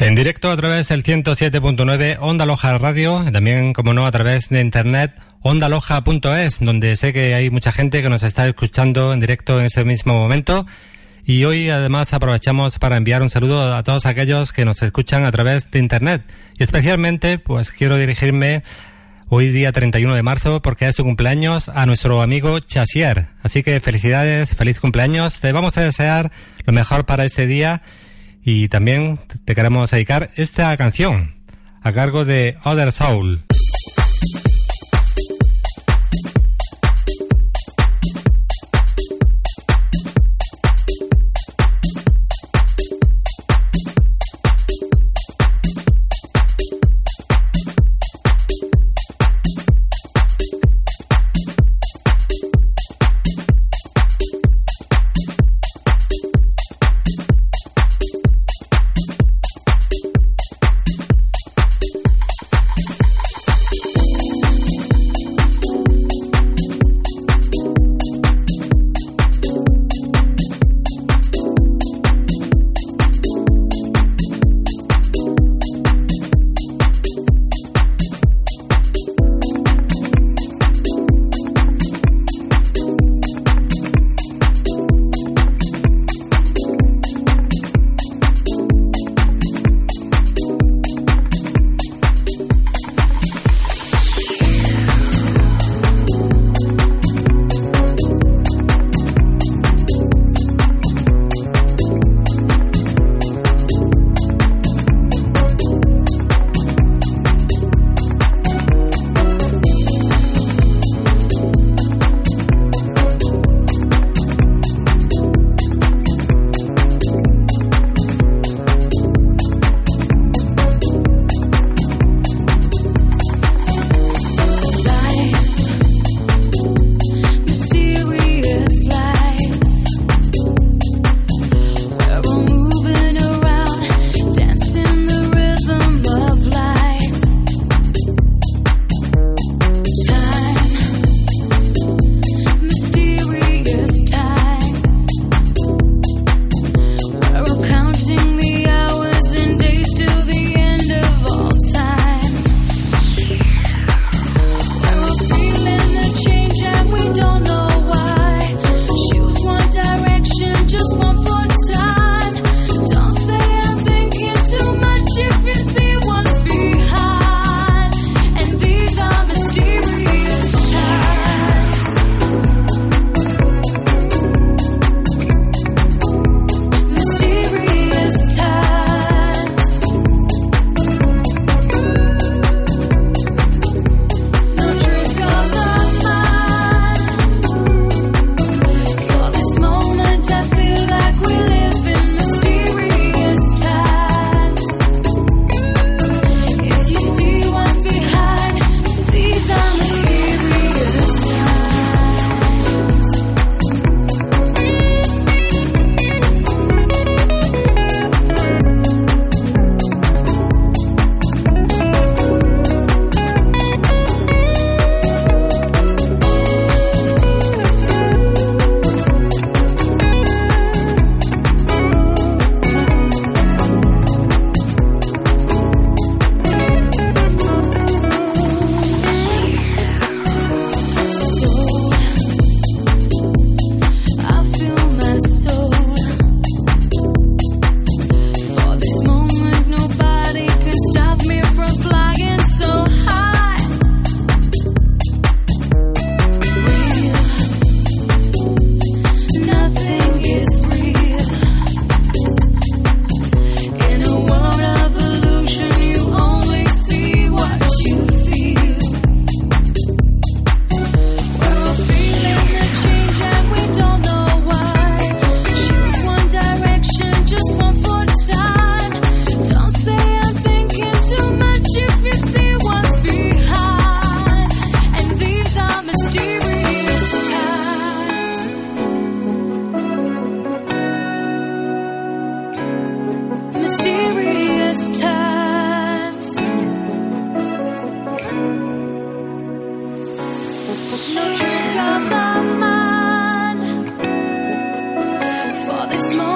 En directo a través del 107.9 Onda Loja Radio, también, como no, a través de internet ondaloja.es, donde sé que hay mucha gente que nos está escuchando en directo en este mismo momento. Y hoy además aprovechamos para enviar un saludo a todos aquellos que nos escuchan a través de internet. Y especialmente, pues quiero dirigirme hoy día 31 de marzo porque es su cumpleaños a nuestro amigo Chasier. Así que felicidades, feliz cumpleaños. Te vamos a desear lo mejor para este día y también te queremos dedicar esta canción a cargo de Other Soul.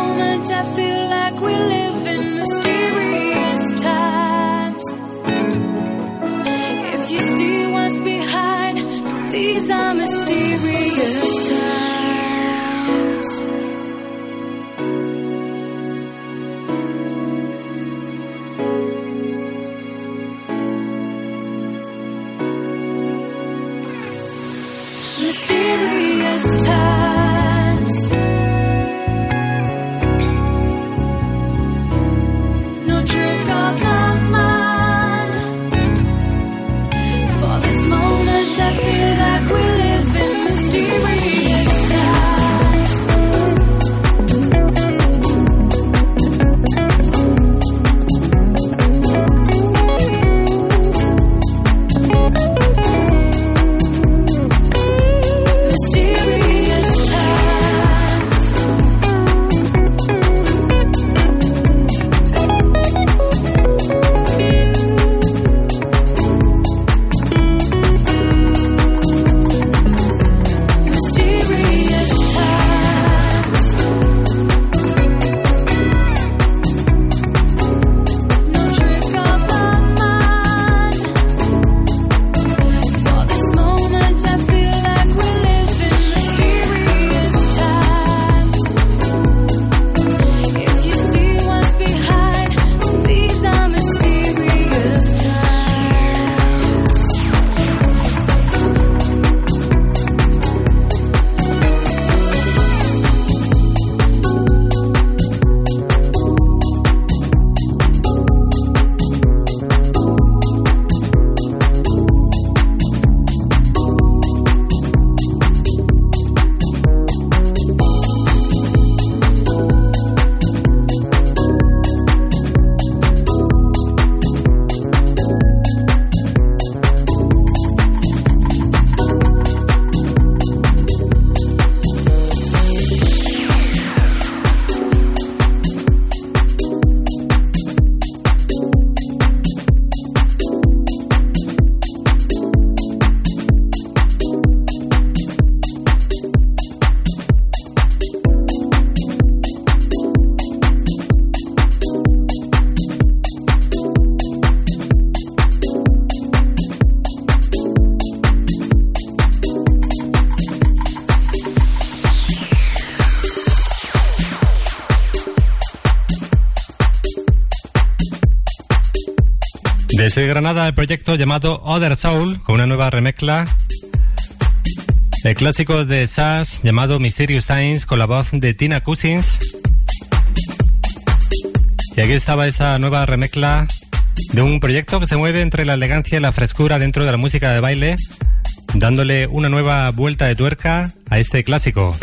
moment I feel like we live in mysterious times. If you see what's behind, these are mysterious times. Mysterious times. Desde Granada el proyecto llamado Other Soul, con una nueva remezcla. El clásico de Sass llamado Mysterious Science con la voz de Tina Cousins. Y aquí estaba esta nueva remezcla de un proyecto que se mueve entre la elegancia y la frescura dentro de la música de baile, dándole una nueva vuelta de tuerca a este clásico.